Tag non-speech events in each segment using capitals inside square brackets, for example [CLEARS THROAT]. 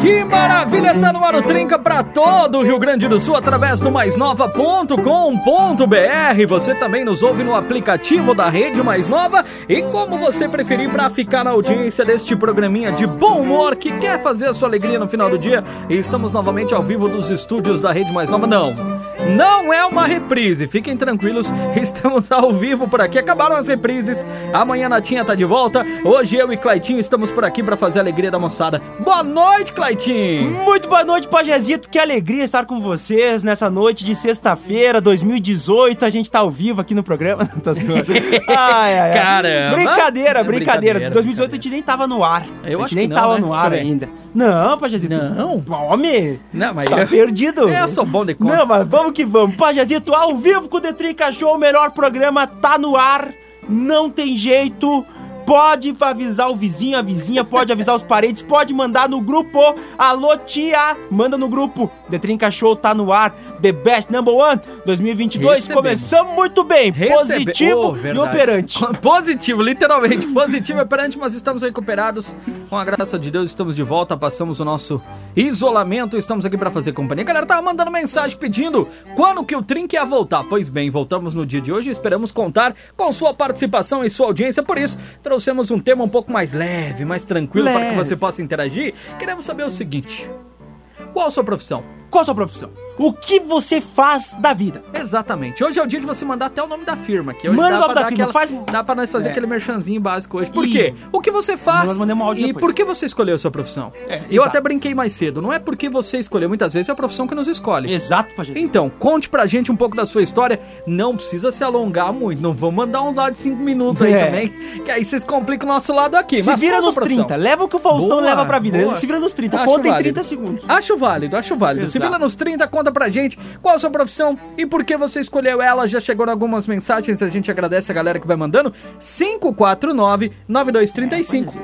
Que maravilha, tá no ar o Trinca pra todo o Rio Grande do Sul através do maisnova.com.br. Você também nos ouve no aplicativo da Rede Mais Nova e como você preferir para ficar na audiência deste programinha de bom humor que quer fazer a sua alegria no final do dia. E estamos novamente ao vivo dos estúdios da Rede Mais Nova. Não, não é uma reprise, fiquem tranquilos, [LAUGHS] estamos ao vivo por aqui. Acabaram as reprises, amanhã a Natinha tá de volta. Hoje eu e Claitinho estamos por aqui para fazer a alegria da moçada. Boa noite, Claitinho! Muito boa noite, Pajezito. Que alegria estar com vocês nessa noite de sexta-feira, 2018. A gente tá ao vivo aqui no programa. [LAUGHS] tá. Ai, ai, ai. Caramba. Brincadeira, brincadeira. brincadeira, 2018 a gente nem tava no ar. Eu acho nem que não, tava né? no ar ainda. Não, Pajezito. Não. Homem. Não, mas Tá eu- perdido. Eu sou bom de conta. Não, mas vamos que vamos. Pajazito, ao vivo com o Detrinca Show, o melhor programa tá no ar. Não tem jeito. Pode avisar o vizinho, a vizinha, pode avisar os parentes, pode mandar no grupo. Alô, tia, manda no grupo. Detrinca Show tá no ar. The Best Number One 2022. Recebemos. Começamos muito bem. Recebe- Positivo Oh, e operante. [LAUGHS] Positivo, literalmente. Positivo e operante, mas estamos recuperados. Com a graça de Deus, estamos de volta. Passamos o nosso isolamento. Estamos aqui para fazer companhia. A galera tava mandando mensagem pedindo quando que o Trink ia voltar. Pois bem, voltamos no dia de hoje e esperamos contar com sua participação e sua audiência. Por isso, trouxemos um tema um pouco mais leve, mais tranquilo para que você possa interagir. Queremos saber o seguinte: qual a sua profissão? Qual a sua profissão? O que você faz da vida? Exatamente. Hoje é o dia de você mandar até o nome da firma. Que hoje Manda dá o nome da firma, aquela, faz- Dá pra nós fazer É. aquele merchanzinho básico hoje. Por Ih. quê? O que você faz Nós um áudio e depois. por que você escolheu a sua profissão? É, Eu exato. até brinquei mais cedo. Não é porque você escolheu, muitas vezes é a profissão que nos escolhe. Exato, Pajazito. Então, conte pra gente um pouco da sua história. Não precisa se alongar muito. Não vou mandar uns lá de 5 minutos aí É. também. Que aí vocês complicam o nosso lado aqui. Se Mas vira nos profissão? 30. Leva o que o Faustão Boa, leva pra vida. boa. Ele se vira nos 30. Acho Conta em válido. 30 segundos. Acho válido, acho válido. Exato. Vira nos 30, conta pra gente qual a sua profissão e por que você escolheu ela. Já chegou algumas mensagens, a gente agradece a galera que vai mandando. 549-9235.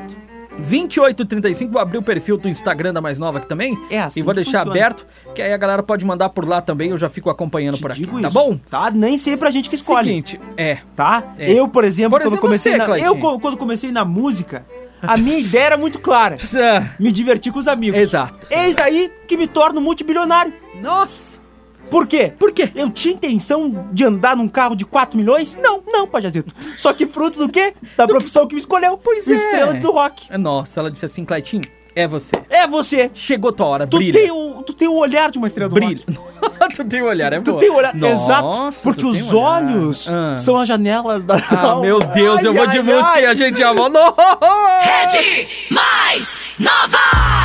2835, vou abrir o perfil do Instagram da Mais Nova aqui também. É assim E vou deixar funciona. aberto, que aí a galera pode mandar por lá também, eu já fico acompanhando Te por aqui, tá isso, bom? Tá? Nem sempre a gente que escolhe. Seguinte, é. Tá? É. Eu, por exemplo, Por quando exemplo, comecei você, na, eu quando comecei na música, a minha [LAUGHS] ideia era muito clara. Me divertir com os amigos. Exato. Eis aí que me torno multibilionário. Nossa! Por quê? Por quê? Eu tinha intenção de andar num carro de 4 milhões? Não, não, Pajazito. Só que fruto do quê? Da profissão que me escolheu. Pois é. Estrela do rock. Nossa, ela disse assim, Claitinho, é você. É você. Chegou tua hora, Tu brilha. tem, o, tu tem o olhar de uma estrela do Brilha. rock. [LAUGHS] tu tem um olhar, é Tu boa. tem o olhar. Nossa, Exato. Porque tu os olhos Ah. são as janelas da Ah, alma. meu Deus, eu Ai, vou de ai, música ai. e a gente já volta. Rede Mais Nova!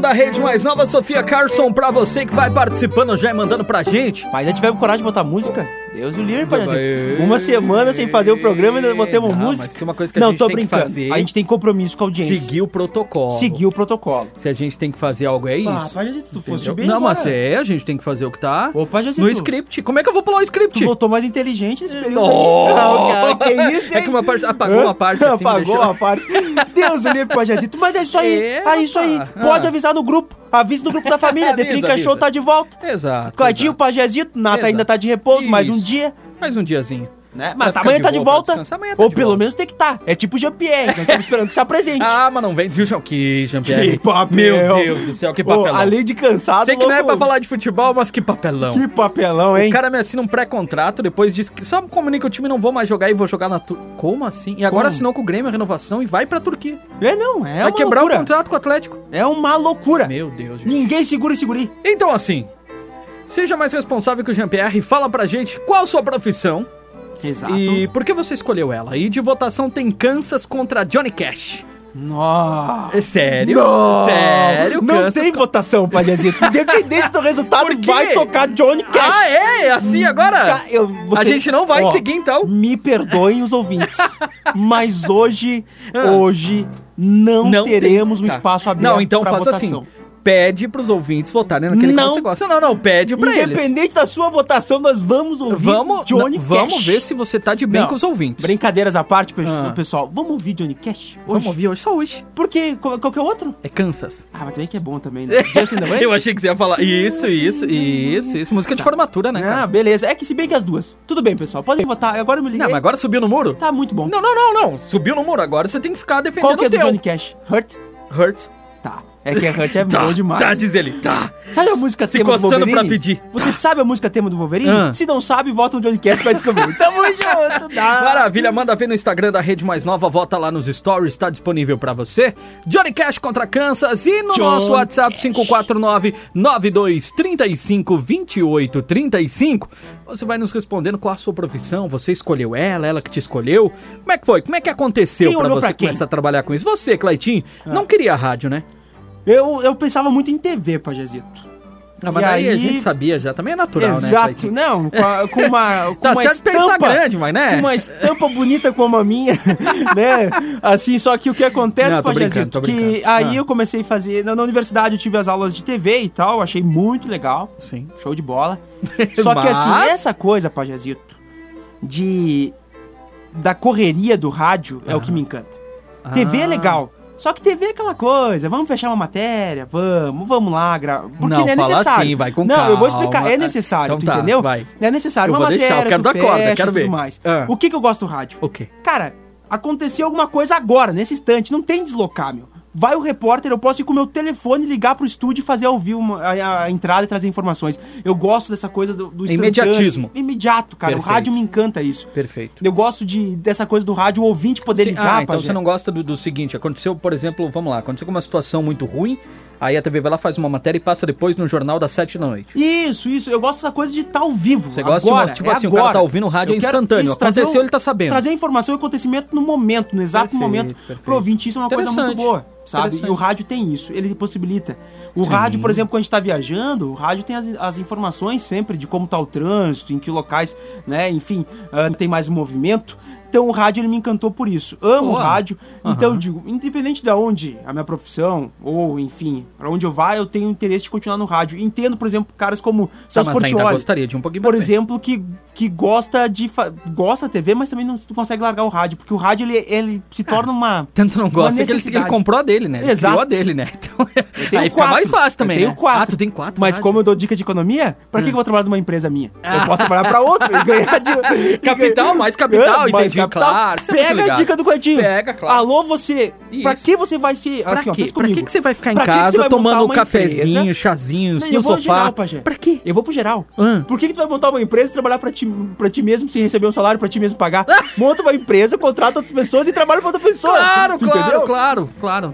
Da Rede Mais Nova, Sofia Carson, pra você que vai participando já e mandando pra gente. Mas ainda tivemos coragem de botar música? Deus o livre, Pajazito. vai- Uma semana sem fazer o programa e botamos Não, música. mas tem uma coisa que a Não, gente tô tem que brincando. fazer. A gente tem compromisso com a audiência. Seguir o protocolo. Seguir o protocolo. Se a gente tem que fazer algo, é isso. Ah, Pajazito, tu foste Entendeu? bem Não, mas é, a gente tem que fazer o que tá Ô, Pajazito. no script. Como é que eu vou pular o script? Tu voltou mais inteligente nesse período Oh! Ah, cara, que isso, É hein? que uma parte- apagou Hã? uma parte, assim, Apagou uma parte. Deus o livre, Pajazito. Mas é isso aí. [LAUGHS] É, É, isso aí. Pode Ah. avisar no grupo. Avisa no grupo da família. [LAUGHS] Avisa. Show tá de volta. Exato. Cladinho, exato. Pajazito. Nata Exato. ainda tá de repouso. Mais um Isso. dia. Mais um diazinho. Né? Mas amanhã de tá de volta. amanhã tá Ou de pelo volta. menos tem que tá. É tipo Jean-Pierre. Nós estamos esperando que se apresente. [LAUGHS] Ah, mas não vem, viu, João? Que Jean-Pierre. Que papel. Meu Deus do céu, que papelão. além de cansado, Sei que não é louco- pra falar de futebol, mas que papelão. Que papelão, hein? O cara me assina um pré-contrato, depois diz que só comunica o time não vou mais jogar e vou jogar na Tur... Como assim? E agora Como? assinou com o Grêmio a renovação e vai pra Turquia. É, não. É vai uma quebrar loucura. o contrato com o Atlético. É uma loucura. Meu Deus, gente. Ninguém segura esse guri. Então assim, seja mais responsável que o Jean-Pierre e fala pra gente qual sua profissão Exato. e por que você escolheu ela. E de votação tem Kansas contra Johnny Cash. Nossa. É sério? Não, Sério? Não Kansas tem co- votação, Pajazito. [LAUGHS] Independente do resultado, vai tocar Johnny Cash. Ah, é? Assim agora? Eu- A você- gente não vai Ó, seguir então? Me perdoem os ouvintes, [LAUGHS] mas hoje, Ah. hoje não, teremos tem- um tá. espaço aberto Não, então faça votação. assim. Pede pros ouvintes votarem naquele Não. que você gosta. Não, não, pede pra eles. Independente da sua votação, nós vamos ouvir Vamos, Johnny não, Cash. vamos ver se você tá de bem Não, com os ouvintes. Brincadeiras à parte, Ah. pessoal. Vamos ouvir Johnny Cash hoje? Vamos ouvir hoje, só hoje. Por quê? Qual- Qualquer outro? É Kansas. Ah, mas também que é bom também, né? Justin? [LAUGHS] Eu achei que você ia falar. Isso, isso, isso, isso. Música de formatura, né, Ah, cara? beleza. É que se bem que as duas. Tudo bem, pessoal. Podem votar. Agora eu me liguei. Não, mas agora subiu no muro? Tá muito bom. Não, não, não, não. Subiu no muro. Agora você tem que ficar defendendo Qual que é o do teu. Johnny Cash? Hurt? Hurt. Tá. É que a Hurt é Tá, bom demais. tá, diz ele. Tá. Sabe a música Se tema do coçando Wolverine? pra pedir. Você sabe a música tema do Wolverine? Ah. Se não sabe, volta no Johnny Cash pra descobrir. [LAUGHS] Tamo junto, dá. Maravilha, manda ver no Instagram da Rede Mais Nova, volta lá nos stories, tá disponível pra você. Johnny Cash contra Kansas e no John nosso WhatsApp Cash. 549 9235 2835 você vai nos respondendo qual a sua profissão, você escolheu ela, ela que te escolheu. Como é que foi? Como é que aconteceu Quem pra você pra começar a trabalhar com isso? Você, Claitinho, não queria rádio, né? Eu, eu pensava muito em TV, Pajazito. Ah, mas E daí a aí- gente sabia já, também é natural, né? Exato, não, com, a- com uma, [LAUGHS] com Tá uma estampa grande, mas né? Com uma estampa bonita como a minha, [LAUGHS] né? Assim, só que o que acontece, Não, Pajazito, que aí Ah. eu comecei a fazer, na, na universidade eu tive as aulas de TV e tal, achei muito legal, Sim. show de bola. [LAUGHS] Só que assim, Mas- essa coisa, Pajazito, de da correria do rádio é o que me encanta. TV é Ah. legal. Só que TV é aquela coisa, vamos fechar uma matéria, vamos, vamos lá, gra... porque Não, é fala necessário. assim, vai com Não, eu vou explicar, é necessário, Então tu tá, entendeu? vai. É necessário Eu uma vou deixar, matéria, eu quero dar corda, fecha quero e tudo ver. mais. Ah. O que que eu gosto do rádio? O quê? Cara, aconteceu alguma coisa agora, nesse instante, não tem deslocar, meu. Vai o repórter, eu posso ir com o meu telefone, ligar pro estúdio e fazer ao vivo uma- a, a entrada e trazer informações. Eu gosto dessa coisa do, do instantâneo. Imediatismo. Imediato, cara. Perfeito. O rádio me encanta isso. Perfeito. Eu gosto de, dessa coisa do rádio, o ouvinte poder Sim, ligar ah, pra então gente. você não gosta do, do seguinte, aconteceu, por exemplo, vamos lá, aconteceu uma situação muito ruim, aí a TV vai lá, faz uma matéria e passa depois no jornal das sete da noite. Isso, isso. Eu gosto dessa coisa de estar ao vivo. Você gosta agora, de, tipo é assim, o agora. cara tá ouvindo o rádio, Eu é instantâneo, isso, aconteceu, o- ele tá sabendo. Trazer a informação e acontecimento no momento, no exato Perfeito, momento. perfeito. Pro ouvinte, isso é uma coisa muito boa, sabe? E o rádio tem isso, ele possibilita. O rádio, por exemplo, quando a gente tá viajando, o rádio tem as, as informações sempre de como tá o trânsito, em que locais, né, enfim, ah, tem mais movimento. Então o rádio ele me encantou por isso. Amo Boa. rádio. Então eu digo, independente de onde a minha profissão, ou enfim, pra onde eu vá, eu tenho interesse de continuar no rádio. Entendo, por exemplo, caras como Tá, Celso Portioli gostaria de um pouquinho por frente. exemplo, que, que gosta de. gosta da TV, mas também não, consegue largar o rádio, porque o rádio ele, ele se torna uma. Tanto não gosta que ele, ele comprou a dele, né? Ele Exato. a dele, né? [LAUGHS] Então, aí fica quatro. mais fácil também, eu tenho né? quatro. Ah, tu tem quatro Mas rádio. como eu dou dica de economia, pra que, que eu vou trabalhar numa empresa minha? Ah. Eu [LAUGHS] posso trabalhar pra outra e ganhar de. Capital, mais capital, [LAUGHS] É, mais entendi, claro, você é Pega a dica do Cleitinho. Pega, claro. Alô, você. Pra Isso. que você vai ser. Pra Assim, ó, Pra que, que você vai ficar em Pra casa tomando um cafezinho, empresa? chazinhos Não, no sofá? geral, Pajé. Pra quê? Eu vou pro geral. Ah. Por que, que tu vai montar uma empresa e trabalhar pra ti, pra ti mesmo sem receber um salário pra ti mesmo pagar? [LAUGHS] Monta uma empresa, contrata outras pessoas e trabalha pra outra pessoa. Claro, Tu claro, entendeu? claro, claro.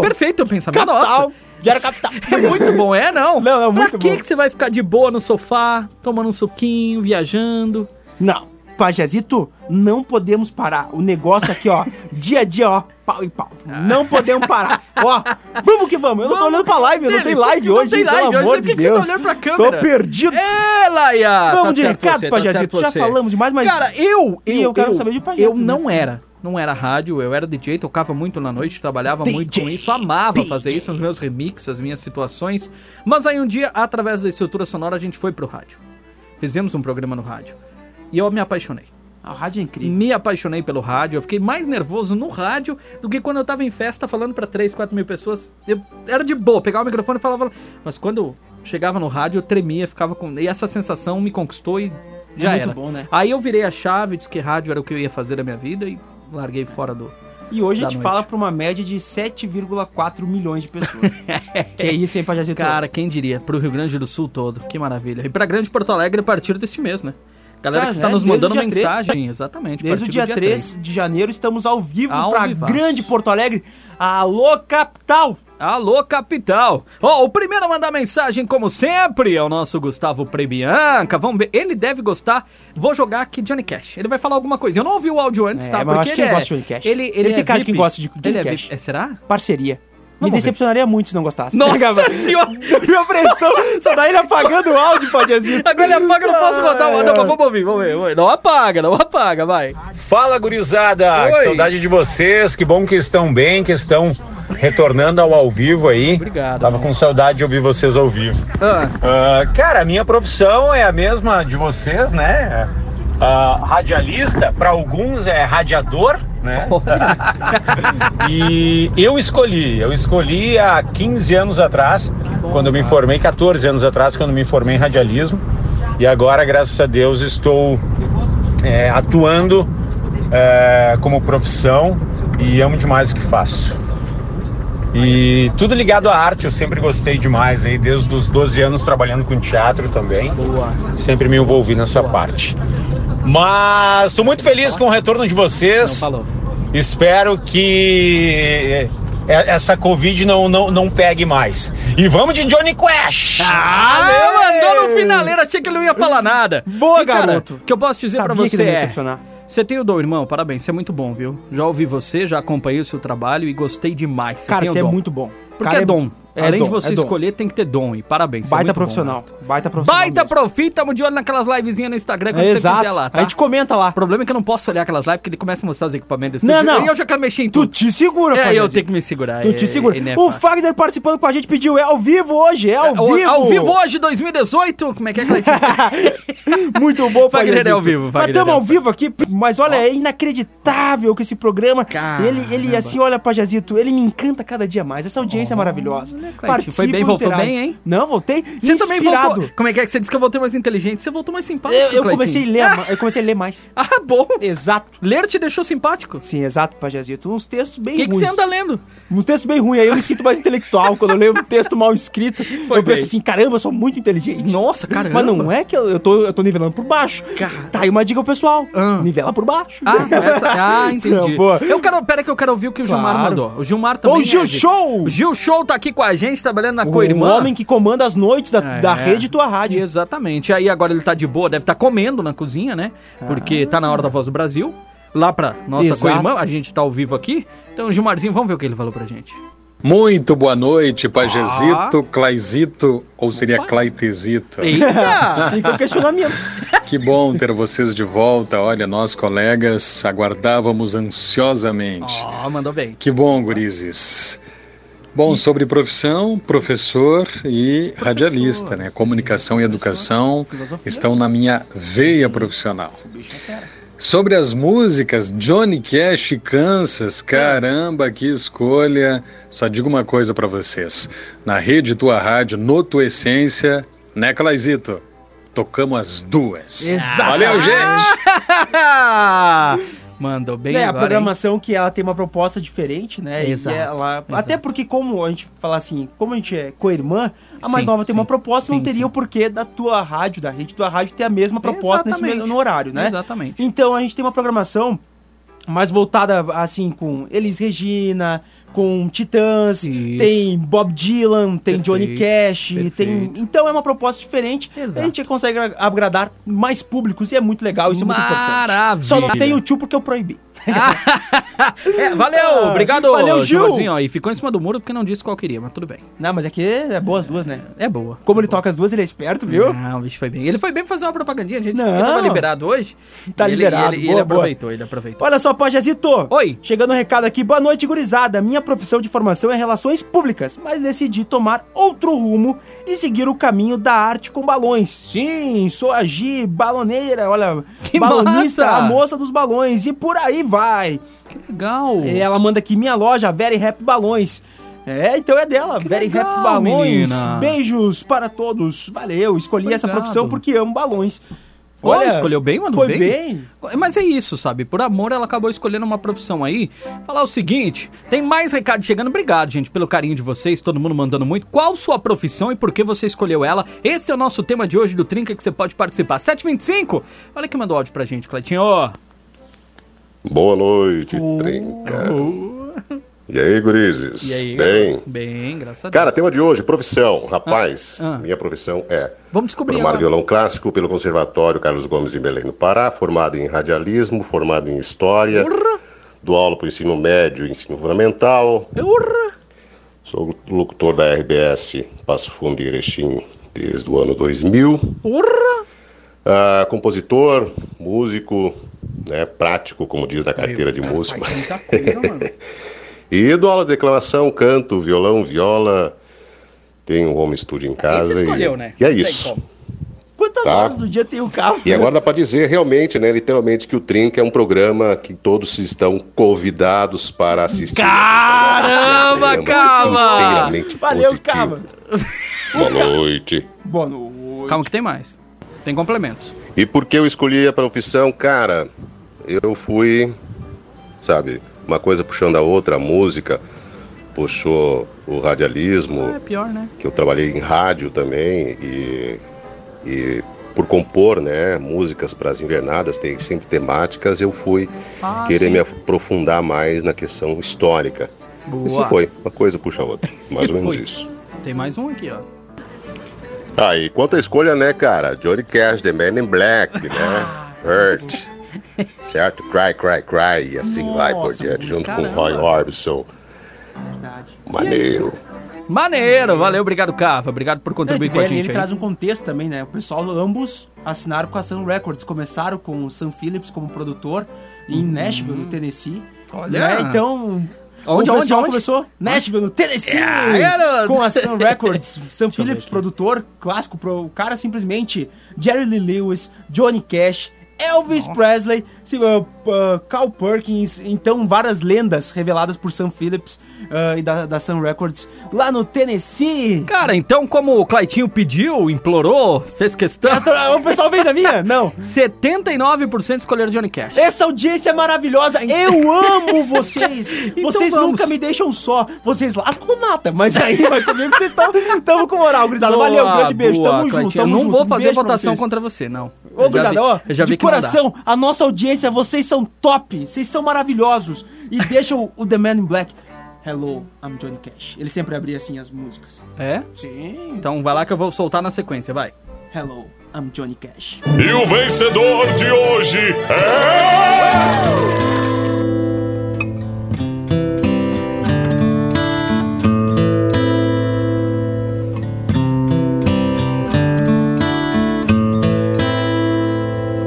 Perfeito o pensamento. Capital. Nossa. Gera capital. [LAUGHS] É muito bom, é não? Não, é muito pra que bom. que você vai ficar de boa no sofá, tomando um suquinho, viajando? Não. Pajazito, não podemos parar. O negócio aqui, ó, [LAUGHS] dia a dia, ó, pau e pau. Não podemos parar. Ó, vamos que vamos. Eu não tô olhando pra live, eu não tenho live não hoje, tem live pelo hoje, amor por de que você tá olhando pra câmera? Tô perdido. É, Laia! Vamos de recado, tá Pajazito. Já falamos demais, mas- Cara, eu... E eu quero saber de Pajazito, Eu né? não era. Não era rádio, eu era DJ, tocava muito na noite, trabalhava muito DJ, com isso, amava DJ. fazer isso nos meus remixes, as minhas situações. Mas aí um dia, através da estrutura sonora, a gente foi pro rádio. Fizemos um programa no rádio. E eu me apaixonei. A rádio é incrível. Me apaixonei pelo rádio. Eu fiquei mais nervoso no rádio do que quando eu tava em festa falando pra 3, 4 mil pessoas. Eu era de boa, pegava o microfone e falava. Mas quando chegava no rádio, eu tremia, ficava com. E essa sensação me conquistou e já muito era. bom, né? Aí eu virei a chave, disse que rádio era o que eu ia fazer da minha vida e larguei fora do. E hoje a gente noite. fala pra uma média de 7,4 milhões de pessoas. [LAUGHS] que é isso, hein, Pajazito? Cara, quem diria? Pro Rio Grande do Sul todo. Que maravilha. E pra Grande Porto Alegre a partir desse mês, né? Galera que está né? nos Desde mandando dia mensagem. Exatamente. a Desde o partir dia, do 3 de janeiro estamos ao vivo vivaço. Grande Porto Alegre. Alô, capital! Alô, capital! Ó, o primeiro a mandar mensagem, como sempre, é o nosso Gustavo Prebianca. Vamos ver, ele deve gostar. Vou jogar aqui Johnny Cash. Ele vai falar alguma coisa. Eu não ouvi o áudio antes, É, tá? mas eu acho que ele é... gosta de Johnny Cash. Ele, ele, Ele é tem cara de quem gosta de Johnny Ele é Cash. É, será? Parceria. Me Vamos ver. decepcionaria muito se não gostasse. Nossa senhora! [LAUGHS] Minha pressão, só daí ele apagando o áudio, Pajazito. Agora ele apaga, eu não posso botar o áudio. Mas vamos ouvir, vamos ver. vamos ver. Não apaga, não apaga, vai. Fala, gurizada! Oi. Que saudade de vocês, que bom que estão bem, que estão retornando ao ao vivo aí. Obrigado, Tava irmão. com saudade de ouvir vocês ao vivo. Ah, Ah, cara, a minha profissão é a mesma de vocês, né? Ah, radialista, para alguns é radiador, né? [LAUGHS] e eu escolhi, eu escolhi há 15 anos atrás, quando eu me formei, 14 anos atrás, quando eu me formei em radialismo. E agora, graças a Deus, estou é, atuando é, como profissão e amo demais o que faço. E tudo ligado à arte, eu sempre gostei demais, aí, desde os 12 anos trabalhando com teatro também. boa. Sempre me envolvi nessa parte. Mas estou muito feliz com o retorno de Não vocês. falou. Espero que é, essa Covid não, não, não pegue mais. E vamos de Johnny Quash! Ah, meu, andou no finaleiro, achei que ele não ia falar nada. Boa, E, cara, garoto. O que eu posso dizer que você é... Você tem o dom, irmão, parabéns, você é muito bom, viu? Já ouvi você, já acompanhei o seu trabalho e gostei demais. Você Cara, tem o você é muito bom. Porque Cara, é dom. É Além dom, de você é escolher, tem que ter dom. E parabéns. é Baita bom, profissional. garoto. Baita profissional. Baita mesmo. profi, tamo de olho naquelas livezinhas no Instagram quando você Exato. quiser lá, tá? A gente comenta lá. O problema é que eu não posso olhar aquelas lives porque ele começa a mostrar os equipamentos Não, não. E eu já quero mexer em Tu tudo. te segura, É, eu tenho que me segurar. Tu é- te segura. é- não é o. Fagner participando com a gente pediu, é ao vivo hoje, é ao vivo. Ao vivo hoje, 2018. Como é que é, Cleitinho? [LAUGHS] Muito bom, Fagner é ao vivo, Mas Fagner estamos é ao vivo aqui, mas olha, é inacreditável que esse programa, ele assim, olha, Pajazito, ele me encanta cada dia mais. Essa audiência é maravilhosa. Cleitinho, foi bem, voltou bem, hein? Não, voltei Você também inspirado. voltou. Como é que é que você disse que eu voltei mais inteligente? Você voltou mais simpático. Eu, eu comecei a ler, ma- eu comecei a ler mais. [LAUGHS] Ah, bom. Exato. Ler te deixou simpático. Sim, exato, Pajazito. Uns textos bem O que, que ruins. você anda lendo? Um texto bem ruim, aí eu me sinto mais intelectual. Quando eu leio um texto mal escrito, [LAUGHS] Foi eu penso bem. assim, caramba, eu sou muito inteligente. Nossa, caramba. Mas não é que eu, eu, tô, eu tô nivelando por baixo. Cara. Tá aí uma dica pro pessoal. Ah. Nivela por baixo. Ah, essa... ah, entendi. Não, [LAUGHS] boa. Eu quero, pera que eu quero ouvir o que o Gilmar Claro. mandou. O Gilmar também. Ô, Gil é. Show! O Gil Show tá aqui com a gente, trabalhando na o co-irmã. homem que comanda as noites da, É. da rede Tua Rádio. Exatamente. Aí agora ele tá de boa, deve estar comendo na cozinha, né? Porque tá na hora da voz do Brasil. Lá pra nossa co-irmã, a gente tá ao vivo aqui. Então, Gilmarzinho, vamos ver o que ele falou pra gente. Muito boa noite, Pajezito, Claizito, ou seria Claitezito. Eita! [LAUGHS] O questionamento. [LAUGHS] Que bom ter vocês de volta. Olha, nós colegas aguardávamos ansiosamente. Ó, mandou bem. Que bom, gurizes. Bom, sobre profissão, professor e radialista, né? Comunicação e educação estão na minha veia profissional. Sobre as músicas, Johnny Cash e Kansas, caramba, que escolha. Só digo uma coisa pra vocês. Na rede Tua Rádio, no Tua Essência, né, Claizito? Tocamos as duas. Exato. Valeu, gente! [LAUGHS] mandou bem É, a agora, hein? programação que ela tem uma proposta diferente, né? Exato, E ela, exato. até porque, como a gente fala assim, como a gente é co-irmã, a mais Sim, nova tem sim. uma proposta, não Sim, teria sim. o porquê da tua rádio, da rede tua rádio, ter a mesma proposta nesse Exatamente. mesmo- no horário, né? Exatamente. Então a gente tem uma programação mais voltada, assim, com Elis Regina, com Titãs, Isso. tem Bob Dylan, tem Johnny Perfeito, Cash, tem... perfeito. Então é uma proposta diferente, Exato. a gente consegue agradar mais públicos e é muito legal, isso é muito importante. Maravilha. Só não tem o tio porque eu proibi. [LAUGHS] É, valeu, obrigado, Ah, Valeu, Gil. Gilberzinho, ó, E ficou em cima do muro porque não disse qual queria, mas tudo bem. Não, mas é que é boa as duas, né? É boa. Como ele toca as duas, ele é esperto, viu? Não, o bicho foi bem. Ele foi bem pra fazer uma propagandinha, a gente Não. tava liberado hoje. Tá ele- liberado, e Ele, boa, ele boa. aproveitou, ele aproveitou. Olha só, Pajazito. Oi. Chegando um recado aqui. Boa noite, gurizada. Minha profissão de formação é relações públicas, mas decidi tomar outro rumo e seguir o caminho da arte com balões. Sim, sou a Gi, baloneira, olha, Que balonista, massa! a moça dos balões e por aí vai. Que legal. Ela manda aqui minha loja, Very Rap Balões. É, então é dela, Que Very legal, Rap Balões. menina. Beijos para todos. Valeu, escolhi essa Obrigado. profissão porque amo balões. Olha, escolheu bem, mano? Foi bem. Mas é isso, sabe? Por amor, ela acabou escolhendo uma profissão aí. Falar o seguinte: tem mais recado chegando. Obrigado, gente, pelo carinho de vocês. Todo mundo mandando muito. Qual sua profissão e por que você escolheu ela? Esse é o nosso tema de hoje do Trinca que você pode participar. 725. Olha que mandou áudio pra gente, Cleitinho. Boa noite, Trinca. E aí, gurizes? E aí, Bem? Bem, graças a Deus. Cara, tema de hoje, profissão. Rapaz, Ah, ah. minha profissão é Vamos descobrir formar agora. violão clássico pelo Conservatório Carlos Gomes em Belém, no Pará, formado em radialismo, formado em história, dou aula para o ensino médio e ensino fundamental. Urra! Sou locutor da RBS Passo Fundo e Erechim desde o ano 2000. Urra! Ah, compositor, músico, né, prático, como diz na carteira de Cara, músico. Faz muita coisa, mano. [LAUGHS] E dou aula de declamação, canto, violão, viola. Tenho um home studio em Aí casa. você escolheu, e, né? E é isso. Quantas Tá. horas do dia tem o carro? E agora dá pra dizer realmente, né, literalmente, que o Trinca é um programa que todos estão convidados para assistir. Caramba, É um calma! Valeu, positivo. calma. Boa noite. Boa noite. Calma que tem mais. Tem complementos. E por que eu escolhi a profissão? Cara, eu fui, sabe, uma coisa puxando a outra, a música puxou o radialismo, É pior, né? que eu trabalhei em rádio também e, e por compor, né, músicas para as invernadas, tem sempre temáticas, eu fui Ah, querer sim. me aprofundar mais na questão histórica. Boa. Isso foi, uma coisa puxa a outra, [LAUGHS] mais ou menos Foi. isso. Tem mais um aqui, ó. Ah, e quanto à escolha, né, cara? Johnny Cash, The Man in Black, né? Ah, Hurt, [LAUGHS] certo? Cry, Cry, Cry, e assim vai por Nossa, diante, junto caramba. com Roy Orbison. Verdade. Maneiro. Maneiro, valeu, obrigado, Cava. Obrigado por Ele, contribuir com a gente ele aí. traz um contexto também, né? O pessoal, ambos assinaram com a Sun Records. Começaram com o Sam Phillips como produtor em Nashville, no Tennessee. Uhum. Olha. Né? Então. Onde, o onde, onde? começou? Nashville, no Tennessee! Ah, garoto! com a Sun Records. [LAUGHS] Sam Phillips, produtor clássico. Pro, o cara simplesmente. Jerry Lee Lewis, Johnny Cash. Elvis Presley, se- uh, uh, Carl Perkins, então várias lendas reveladas por Sam Phillips uh, e da, da Sun Records lá no Tennessee. Cara, então como o Claitinho pediu, implorou, fez questão, [LAUGHS] O pessoal vem da minha? Não. [LAUGHS] 79% escolheram Johnny Cash. Essa audiência é maravilhosa. Eu [LAUGHS] amo vocês. Então vocês vamos. nunca me deixam só. Vocês lascam com nada. Mas aí vai comigo que vocês estão com moral, gurizada. Boa, Valeu, grande beijo. boa, tamo junto. Claitinho. Tamo Eu não junto. vou fazer beijo votação contra você, não. Ô, gurizada, vi- ó, de coração, a nossa audiência, vocês são top, vocês são maravilhosos. E [LAUGHS] deixa o, o The Man in Black. Hello, I'm Johnny Cash. Ele sempre abria assim as músicas. É? Sim. Então vai lá que eu vou soltar na sequência, vai. Hello, I'm Johnny Cash. E o vencedor de hoje é.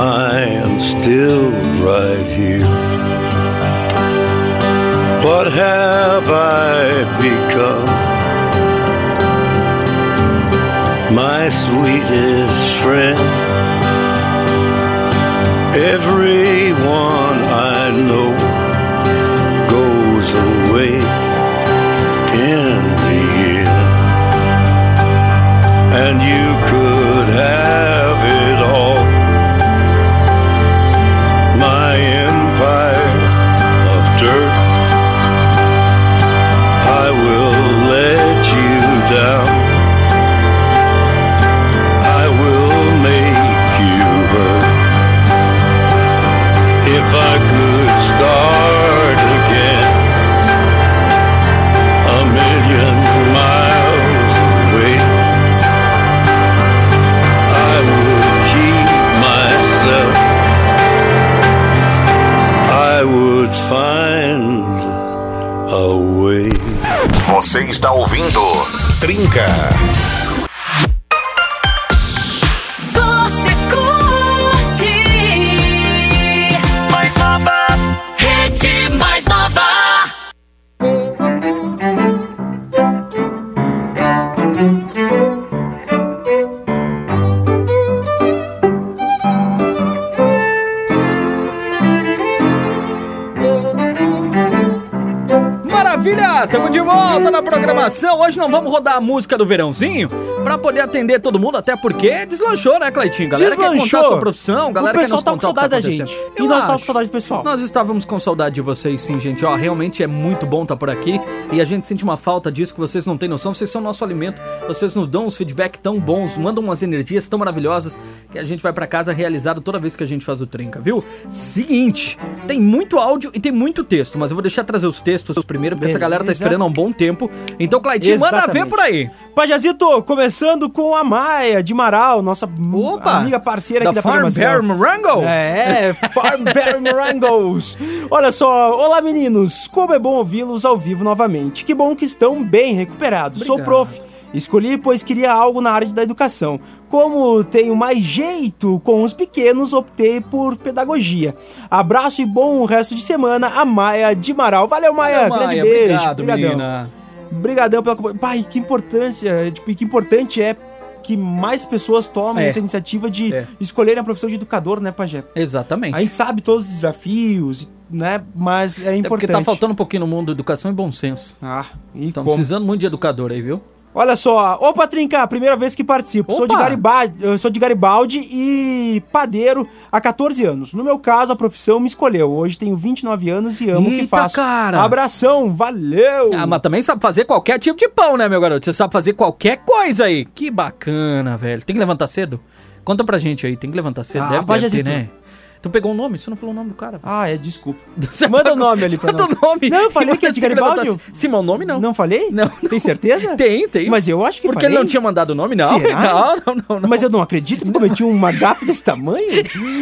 I am still right here. What have I become? My sweetest friend. Everyone I know goes away in the end. And you could Você está ouvindo Trinca. Hoje não vamos rodar a música do verãozinho pra poder atender todo mundo, até porque deslanchou, né, Cleitinho? Galera quer contar a sua profissão, galera o quer pessoal nos tá com saudade da gente. Eu e nós acho. com saudade do pessoal. Nós estávamos com saudade de vocês, sim, gente. Ó, realmente é muito bom estar por aqui e a gente sente uma falta disso que vocês não têm noção. Vocês são nosso alimento. Vocês nos dão uns feedback tão bons, mandam umas energias tão maravilhosas que a gente vai pra casa realizado toda vez que a gente faz o Trinca, viu? Seguinte, tem muito áudio e tem muito texto, mas eu vou deixar trazer os textos primeiro, porque essa galera tá Beleza. esperando há um bom tempo. Então, Claitinho, manda ver por aí. Pajazito, começando com a Maia de Marau, nossa Opa! amiga parceira Da aqui da Farm. Bear Morango? É, Farm Bear [LAUGHS] Morangos. Olha só, olá meninos, como é bom ouvi-los ao vivo novamente. Que bom que estão bem recuperados. Sou Obrigado. prof. Escolhi pois queria algo na área da educação. Como tenho mais jeito com os pequenos, optei por pedagogia. Abraço e bom resto de semana, a Maia de Marau. Valeu, Maia. Valeu, Grande Maia, beijo. obrigado, Brigadão. menina. Brigadão pela compa- Pai, que importância, tipo, e que importante é que mais pessoas tomem É. essa iniciativa de É. escolherem a profissão de educador, né, Pajé? Exatamente. A gente sabe todos os desafios, né, mas é Até importante. porque tá faltando um pouquinho no mundo educação e bom senso. Ah, e Estão precisando muito de educador aí, viu? Olha só, ô Patrinca, primeira vez que participo. Sou de, Opa! Garibaldi, sou de Garibaldi e padeiro há 14 anos. No meu caso, a profissão me escolheu. Hoje tenho 29 anos e amo o que faço. cara! Abração, valeu! Ah, mas também sabe fazer qualquer tipo de pão, né, meu garoto? Você sabe fazer qualquer coisa aí. Que bacana, velho. Tem que levantar cedo? Conta pra gente aí, tem que levantar cedo. Ah, deve, pode deve ter, né? Tu pegou o nome? Você não falou o nome do cara. Ah, é, desculpa. Manda o nome ali pra Manda nós. o nome. Não, eu falei que é de levantar Garibaldi. cedo. Sim, mas o nome não. Não falei? Não, Tem certeza? Tem, tem. Mas eu acho que Porque falei. ele não tinha mandado o nome, não. Será? [LAUGHS] Não, não, não, não. Mas eu não acredito que cometi uma gafe desse tamanho.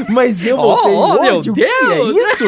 Mas eu Oh, voltei oh, meu hoje. O que Deus! é isso?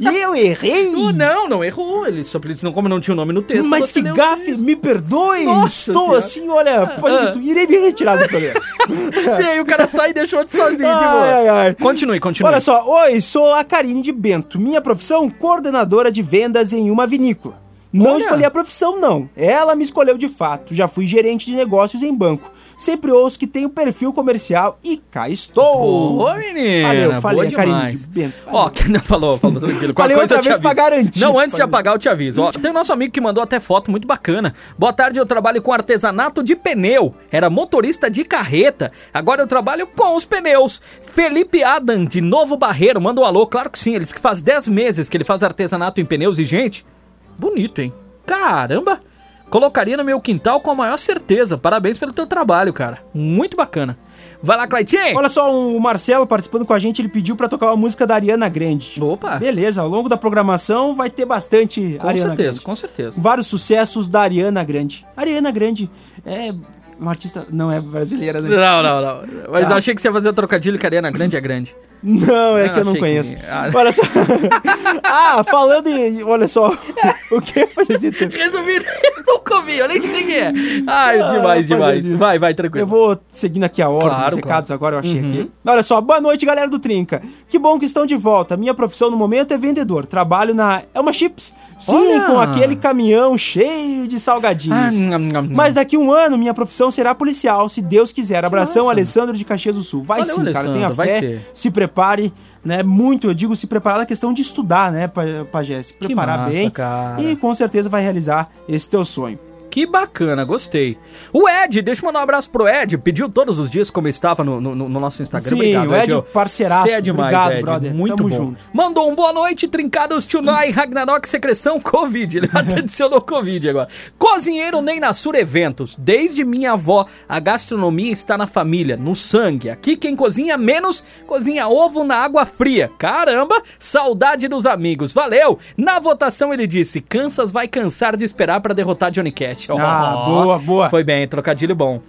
E eu errei. Oh, não, não errou. Ele só não, como não tinha o nome no texto. Mas que gafe, me perdoe. Nossa Estou Senhora. assim, olha, pode Ah. dizer, tu irei me retirar do programa. [LAUGHS] Sim, aí o cara sai e deixou de sozinho. Ai, ai, ai. Continue, continue. Olha só, oi, sou a Karine de Bento. Minha profissão, coordenadora de vendas em uma vinícola. Não Olha. escolhi a profissão, não. Ela me escolheu de fato. Já fui gerente de negócios em banco. Sempre ouço que tenho perfil comercial e cá estou. Ô, menina, Valeu, falei, boa Karine demais. de Bento. Ó, que não falou, falou tranquilo. Falei outra eu te vez pra garantir. Não, antes de apagar, eu te aviso. Ó, tem o nosso amigo que mandou até foto muito bacana. Boa tarde, eu trabalho com artesanato de pneu. Era motorista de carreta. Agora eu trabalho com os pneus. Felipe Adam, de Novo Barreiro, manda um alô. Claro que sim, eles que faz 10 meses que ele faz artesanato em pneus. E, gente, bonito, hein? Caramba! Colocaria no meu quintal com a maior certeza. Parabéns pelo teu trabalho, cara. Muito bacana. Vai lá, Claitinho. Olha só, o Marcelo participando com a gente, ele pediu pra tocar uma música da Ariana Grande. Opa. Beleza, ao longo da programação vai ter bastante Com Ariana certeza, Grande. com certeza. Vários sucessos da Ariana Grande. Ariana Grande é uma artista, não é brasileira, né? Não, não, não. Mas Tá. eu achei que você ia fazer trocadilho que a Ariana Grande é grande. Não, é Eu que eu não achei que- conheço. Ah. Olha só. [LAUGHS] ah, falando em. Olha só. o que, Pajezito? Resumindo, [LAUGHS] eu nunca ouvi, eu nem sei quem é. Ai, Ah, demais, demais. Vai, vai, tranquilo. Eu vou seguindo aqui a ordem Claro, dos recados agora, eu achei Uhum. aqui. Olha só, boa noite, galera do Trinca. Que bom que estão de volta. Minha profissão no momento é vendedor. Trabalho na Elma Chips. Sim, Olha! com aquele caminhão cheio de salgadinhos. Ah, nham, nham. Mas daqui um ano, minha profissão será policial, se Deus quiser. Abração. Alessandro de Caxias do Sul. Vai Valeu, sim, cara, Alessandro, tenha fé. Se prepare, né? Muito, eu digo, se preparar na questão de estudar, né, Pa- Pajé? Se Que preparar massa, bem. cara. E com certeza vai realizar esse teu sonho. Que bacana, gostei. O Ed, deixa eu mandar um abraço pro Ed. Pediu todos os dias como estava no, no- no nosso Instagram. Sim, Obrigado, o Ed, Ed. parceiraço. Você é demais, Obrigado, Ed. brother. Muito Tamo bom. junto. Mandou um boa noite, trincados Tunai, Ragnarok, secreção, Covid. Ele até [LAUGHS] adicionou Covid agora. Cozinheiro Ney Nassur Eventos. Desde minha avó, a gastronomia está na família, no sangue. Aqui quem cozinha menos, cozinha ovo na água fria. Caramba, saudade dos amigos. Valeu. Na votação ele disse, Kansas vai cansar de esperar para derrotar Johnny Cash. Ah, Ó, boa, boa. Foi bem, trocadilho bom.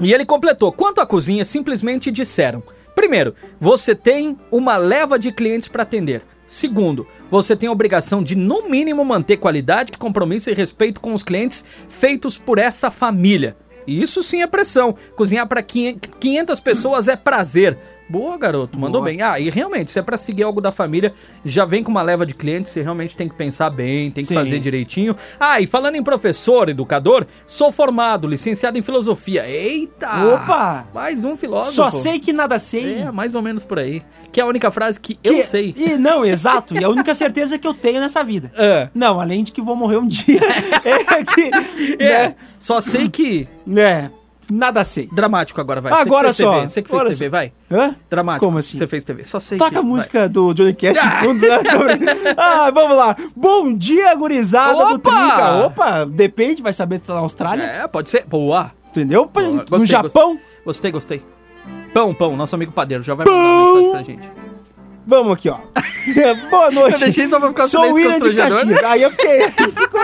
E ele completou: quanto à cozinha, simplesmente disseram: primeiro, você tem uma leva de clientes para atender. Segundo, você tem a obrigação de, no mínimo, manter qualidade, compromisso e respeito com os clientes feitos por essa família. Isso sim é pressão. Cozinhar para 500 pessoas é prazer. Boa, garoto, mandou Boa. bem. Ah, e realmente, se é pra seguir algo da família, já vem com uma leva de clientes, você realmente tem que pensar bem, tem que Sim. fazer direitinho. Ah, e falando em professor, educador, sou formado, licenciado em filosofia. Eita! Opa! Mais um filósofo. Só sei que nada sei. É, mais ou menos por aí. Que é a única frase que, Que- eu sei. E não, exato. E a única certeza que eu tenho nessa vida. [LAUGHS] É. Não, além de que vou morrer um dia. [LAUGHS] é que. É, Né, só sei que. né, nada sei. Dramático agora, vai. Agora você só, TV, você que fez olha TV, só. vai. Hã? Dramático. Como assim? Você fez TV. Só sei Toca que. a vai. música do Johnny Cash fundo, né? [LAUGHS] ah, vamos lá. Bom dia, gurizada do Opa! Trinca. Opa, depende, vai saber se tá na Austrália. É, pode ser. Boa. Entendeu? Boa, no gostei, Japão. Gostei, gostei. Pão, pão, nosso amigo padeiro já vai mandar uma mensagem pra gente. Vamos aqui, ó. [LAUGHS] Boa noite. Eu deixei só pra ficar Sou William de constrangedor. Caxias. Aí eu fiquei. [LAUGHS] ficou-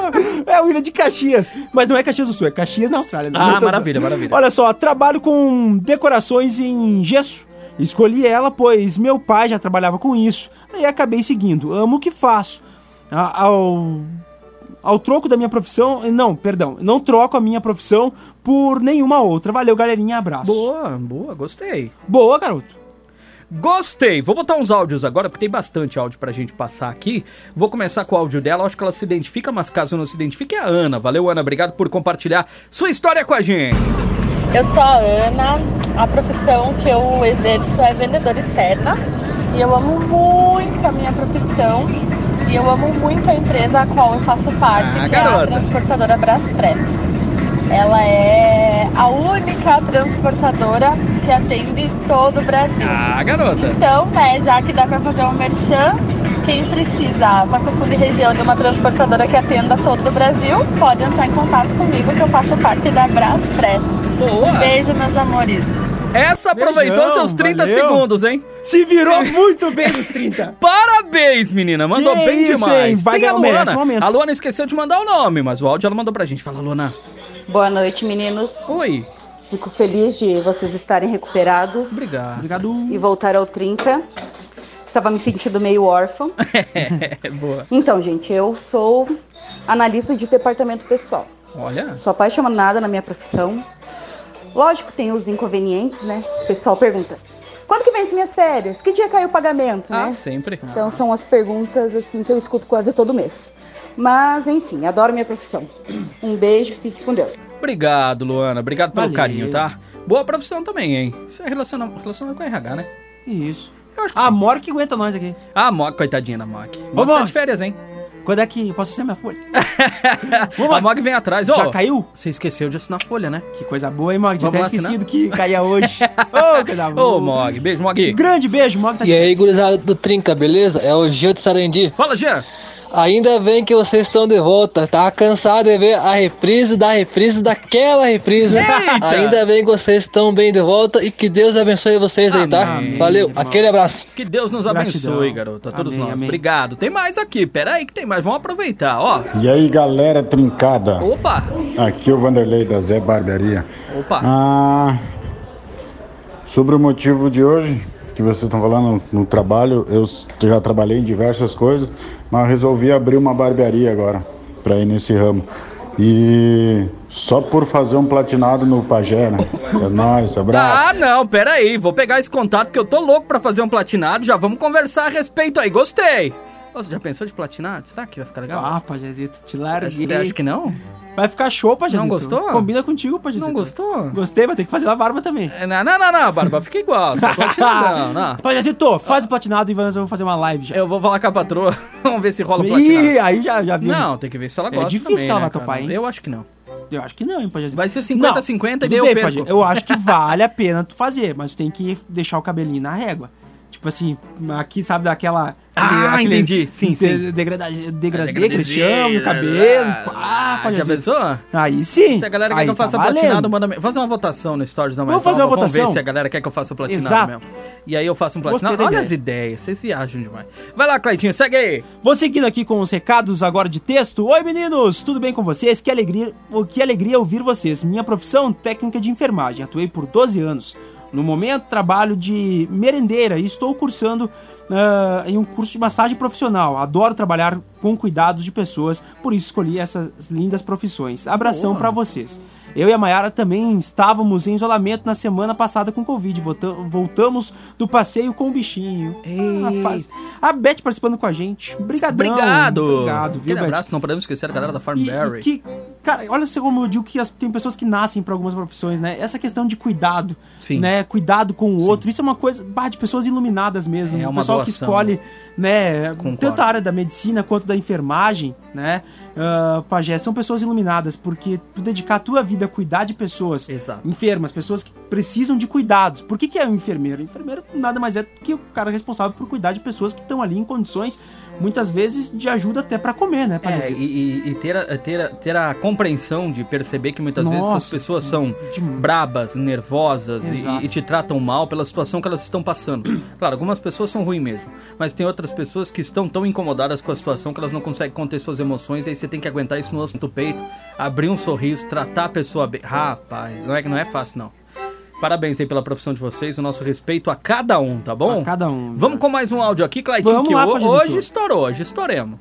é o William de Caxias. Mas não é Caxias do Sul, é Caxias na Austrália. né? Ah, maravilha, maravilha. Olha só, trabalho com decorações em gesso. Escolhi ela, pois meu pai já trabalhava com isso. Aí acabei seguindo. Amo o que faço. A- Ao, ao troco da minha profissão. Não, perdão. Não troco a minha profissão por nenhuma outra. Valeu, galerinha. Abraço. Boa, boa, gostei. Boa, garoto. Gostei. Vou botar uns áudios agora, porque tem bastante áudio pra gente passar aqui. Vou começar com o áudio dela. Acho que ela se identifica, mas caso não se identifique, é a Ana. Valeu, Ana. Obrigado por compartilhar sua história com a gente. Eu sou a Ana, a profissão que eu exerço é vendedora externa e eu amo muito a minha profissão e eu amo muito a empresa a qual eu faço parte, Ah, que é garota. a transportadora Braspress. Ela é a única transportadora que atende todo o Brasil. Ah, garota. Então, né, já que dá pra fazer um merchan, quem precisa, Passo Fundo e região de uma transportadora que atenda todo o Brasil, pode entrar em contato comigo que eu faço parte da Braspress. Boa. Um beijo, meus amores. Essa aproveitou Beijão, seus 30 valeu. segundos, hein? Se virou muito bem nos 30. [LAUGHS] Parabéns, menina. Mandou Que bem isso, demais. hein? Vai Tem a Luana. A Luana esqueceu de mandar o nome, mas o áudio ela mandou pra gente. Fala, Luana. Boa noite, meninos. Oi. Fico feliz de vocês estarem recuperados Obrigado. Obrigado. e voltar ao Trinca. Estava me sentindo meio órfã. [LAUGHS] Boa. Então, gente, eu sou analista de departamento pessoal. Olha. Sou apaixonada na minha profissão. Lógico, tem os inconvenientes, né? O pessoal pergunta: quando que vence minhas férias? Que dia caiu o pagamento, Ah, né? sempre. Então são as perguntas assim que eu escuto quase todo mês. Mas, enfim, adoro minha profissão. Um beijo, fique com Deus. Obrigado, Luana. Obrigado pelo Valeu. carinho, tá? Boa profissão também, hein? Isso é relacionado, relacionado com RH, né? Isso. Eu acho que A sim. Mor que aguenta nós aqui. Ah, Mog, coitadinha da Mog. Ô, Mog tá de férias, hein? Quando é que posso ser minha folha? [LAUGHS] a Mog vem atrás. Ô, Já caiu? Você esqueceu de assinar a folha, né? Que coisa boa, hein, Mog? Tinha Vamos até esquecido que caía hoje. [LAUGHS] Ô, coisa boa. Ô, Mog. Beijo, Mog. Grande beijo, Mog tá E aí, gurizada do Trinca, beleza? É o Gil de Sarandi. Fala, Jean. Ainda bem que vocês estão de volta. Tá cansado de ver a reprise da reprise daquela reprise. Eita! Ainda bem que vocês estão bem de volta e que Deus abençoe vocês aí, tá? Amém, Valeu, irmão. aquele abraço. Que Deus nos abençoe, Gratidão. garoto. A todos Amém, nós. amém. Obrigado. Tem mais aqui. Pera aí que tem mais. Vamos aproveitar, ó. E aí, galera trincada? Opa! Aqui é o Vanderlei da Zé Barbearia. Opa! Ah, sobre o motivo de hoje, que vocês estão falando no trabalho, eu já trabalhei em diversas coisas, mas resolvi abrir uma barbearia agora, para ir nesse ramo. E só por fazer um platinado no Pajé, né? [LAUGHS] É nóis, abraço. Ah, não, pera aí. Vou pegar esse contato que eu tô louco pra fazer um platinado. Já vamos conversar a respeito aí. Gostei. Você já pensou de platinado? Será que vai ficar legal? Ah, Pajazito, te larguei. Você acha que não? Vai ficar show, Pajazito. Não gostou? Combina contigo, Pajazito. Não gostou? Gostei, vai ter que fazer a barba também. É, Não, não, não, não, Barba, fica igual. Só [LAUGHS] platinado, não, não. Pajazito, faz o platinado e nós vamos fazer uma live já. Eu vou falar com a patroa. [LAUGHS] Vamos ver se rola o Ih, platinado. aí já, já viu. Não, tem que ver se ela É gosta difícil também, que ela né, topar, hein? Eu acho que não. Eu acho que não, hein, Pajazito. Vai ser Não, 50-50 e daí eu perco. Pajé, Eu acho que vale a pena tu fazer, mas tu tem que deixar o cabelinho na régua. Tipo assim, aqui, sabe, daquela... Ah, entendi. Sim, sim. Degradê, degradê, né? cabelo. Ah, Ah, Já Pajazito. pensou? Aí sim. Se a galera quer Aí que eu tá faça valendo. platinado, manda. Fazer uma votação no Stories da Mais Vamos fazer uma Vamos ver votação? se a galera quer que eu faça platinado Exato. mesmo. E aí eu faço um platinado. Olha ideia. as ideias, vocês viajam demais. Vai lá, Cleitinho, segue aí. Vou seguindo aqui com os recados agora de texto. Oi, meninos, tudo bem com vocês? Que alegria, que alegria ouvir vocês. Minha profissão, técnica de enfermagem. Atuei por 12 anos. No momento, trabalho de merendeira e estou cursando ah, em um curso de massagem profissional. Adoro trabalhar com cuidados de pessoas, por isso escolhi essas lindas profissões. Abração Boa. pra vocês. Eu e a Mayara também estávamos em isolamento na semana passada com Covid. Volta- voltamos do passeio com o bichinho. Ah, faz- A Beth participando com a gente. Obrigadão. Obrigado. Obrigado, viu, Aquele Beth? abraço, não podemos esquecer a galera da E, Farmberry. e que, cara, olha só como eu digo que as- tem pessoas que nascem para algumas profissões, né? Essa questão de cuidado, Sim. né? Cuidado com o outro, isso é uma coisa bah, de pessoas iluminadas mesmo. É o uma pessoal que doação, escolhe, né? Concordo. Tanto a área da medicina quanto da enfermagem, né? Uh, pajé, são pessoas iluminadas, porque tu dedicar a tua vida a cuidar de pessoas Exato. enfermas, pessoas que precisam de cuidados. Por que, que é um enfermeiro? O enfermeiro nada mais é do que o cara responsável por cuidar de pessoas que estão ali em condições, muitas vezes, de ajuda até para comer, né, É, e, e- ter, a, ter, a, ter a compreensão de perceber que muitas vezes Nossa, essas pessoas são de- brabas, nervosas e, e te tratam mal pela situação que elas estão passando. [CLEARS THROAT] Claro, algumas pessoas são ruins mesmo, mas tem outras pessoas que estão tão incomodadas com a situação que elas não conseguem conter suas emoções e aí você tem que aguentar isso no osso do peito, abrir um sorriso, tratar a pessoa bem. Rapaz, não é, não é fácil não. Parabéns aí pela profissão de vocês, o nosso respeito a cada um, tá bom? A cada um. Vamos com mais um áudio aqui, Claitinho, Vamos que lá, ho- Pajezito. hoje estourou, hoje estouremos.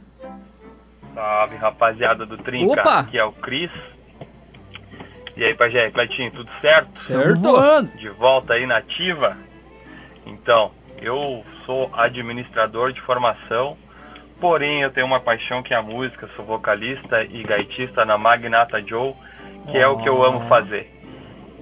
Salve, rapaziada do Trinca. Opa! Aqui é o Cris. E aí, Pajé, Cleitinho, tudo certo? Certo. voando. De volta aí na ativa? Então, eu sou administrador de formação, porém eu tenho uma paixão que é a música, sou vocalista e gaitista na Magnata Joe, que é o que eu amo fazer.